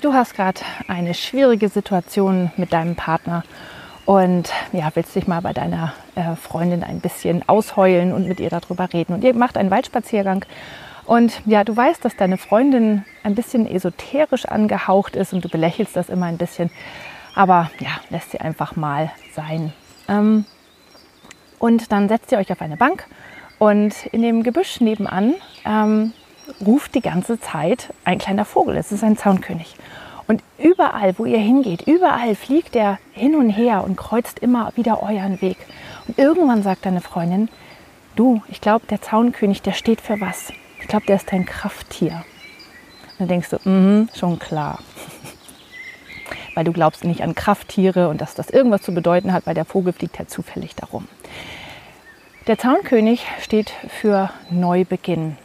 du hast gerade eine schwierige Situation mit deinem Partner und ja, willst dich mal bei deiner äh, Freundin ein bisschen ausheulen und mit ihr darüber reden. Und ihr macht einen Waldspaziergang und ja, du weißt, dass deine Freundin ein bisschen esoterisch angehaucht ist und du belächelst das immer ein bisschen. Aber ja, lässt sie einfach mal sein. Ähm, und dann setzt ihr euch auf eine Bank und in dem Gebüsch nebenan ähm, ruft die ganze Zeit ein kleiner Vogel. Es ist ein Zaunkönig. Und überall, wo ihr hingeht, überall fliegt er hin und her und kreuzt immer wieder euren Weg. Und irgendwann sagt deine Freundin, du, ich glaube, der Zaunkönig, der steht für was. Ich glaube, der ist dein Krafttier. Und dann denkst du, mm, schon klar. weil du glaubst nicht an Krafttiere und dass das irgendwas zu bedeuten hat, weil der Vogel fliegt ja zufällig darum. Der Zaunkönig steht für Neubeginn.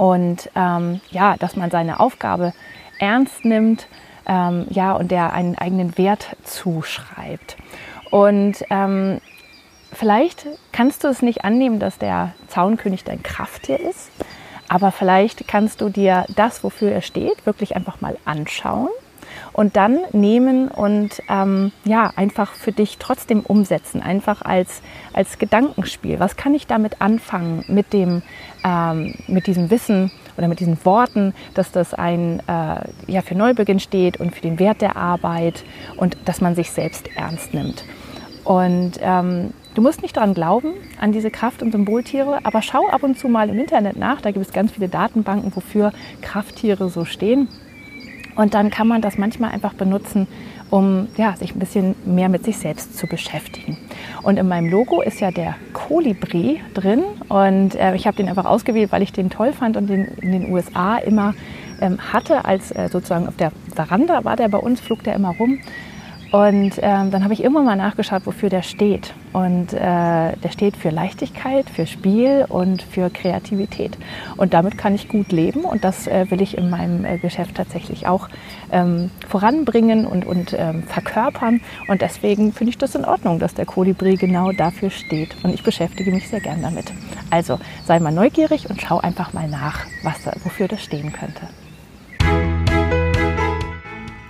Und ähm, ja, dass man seine Aufgabe ernst nimmt, ähm, ja, und der einen eigenen Wert zuschreibt. Und ähm, vielleicht kannst du es nicht annehmen, dass der Zaunkönig dein Krafttier ist, aber vielleicht kannst du dir das, wofür er steht, wirklich einfach mal anschauen und dann nehmen und ähm, ja, einfach für dich trotzdem umsetzen, einfach als, als Gedankenspiel. Was kann ich damit anfangen, mit, dem, ähm, mit diesem Wissen oder mit diesen Worten, dass das ein äh, ja, für Neubeginn steht und für den Wert der Arbeit und dass man sich selbst ernst nimmt. Und ähm, du musst nicht daran glauben, an diese Kraft- und Symboltiere, aber schau ab und zu mal im Internet nach. Da gibt es ganz viele Datenbanken, wofür Krafttiere so stehen. Und dann kann man das manchmal einfach benutzen, um ja, sich ein bisschen mehr mit sich selbst zu beschäftigen. Und in meinem Logo ist ja der Kolibri drin und äh, ich habe den einfach ausgewählt, weil ich den toll fand und den in den USA immer ähm, hatte, als äh, sozusagen auf der Veranda war der bei uns, flog der immer rum. Und ähm, dann habe ich immer mal nachgeschaut, wofür der steht. Und äh, der steht für Leichtigkeit, für Spiel und für Kreativität. Und damit kann ich gut leben und das äh, will ich in meinem äh, Geschäft tatsächlich auch ähm, voranbringen und, und ähm, verkörpern. Und deswegen finde ich das in Ordnung, dass der Kolibri genau dafür steht. Und ich beschäftige mich sehr gern damit. Also sei mal neugierig und schau einfach mal nach, was, wofür das stehen könnte.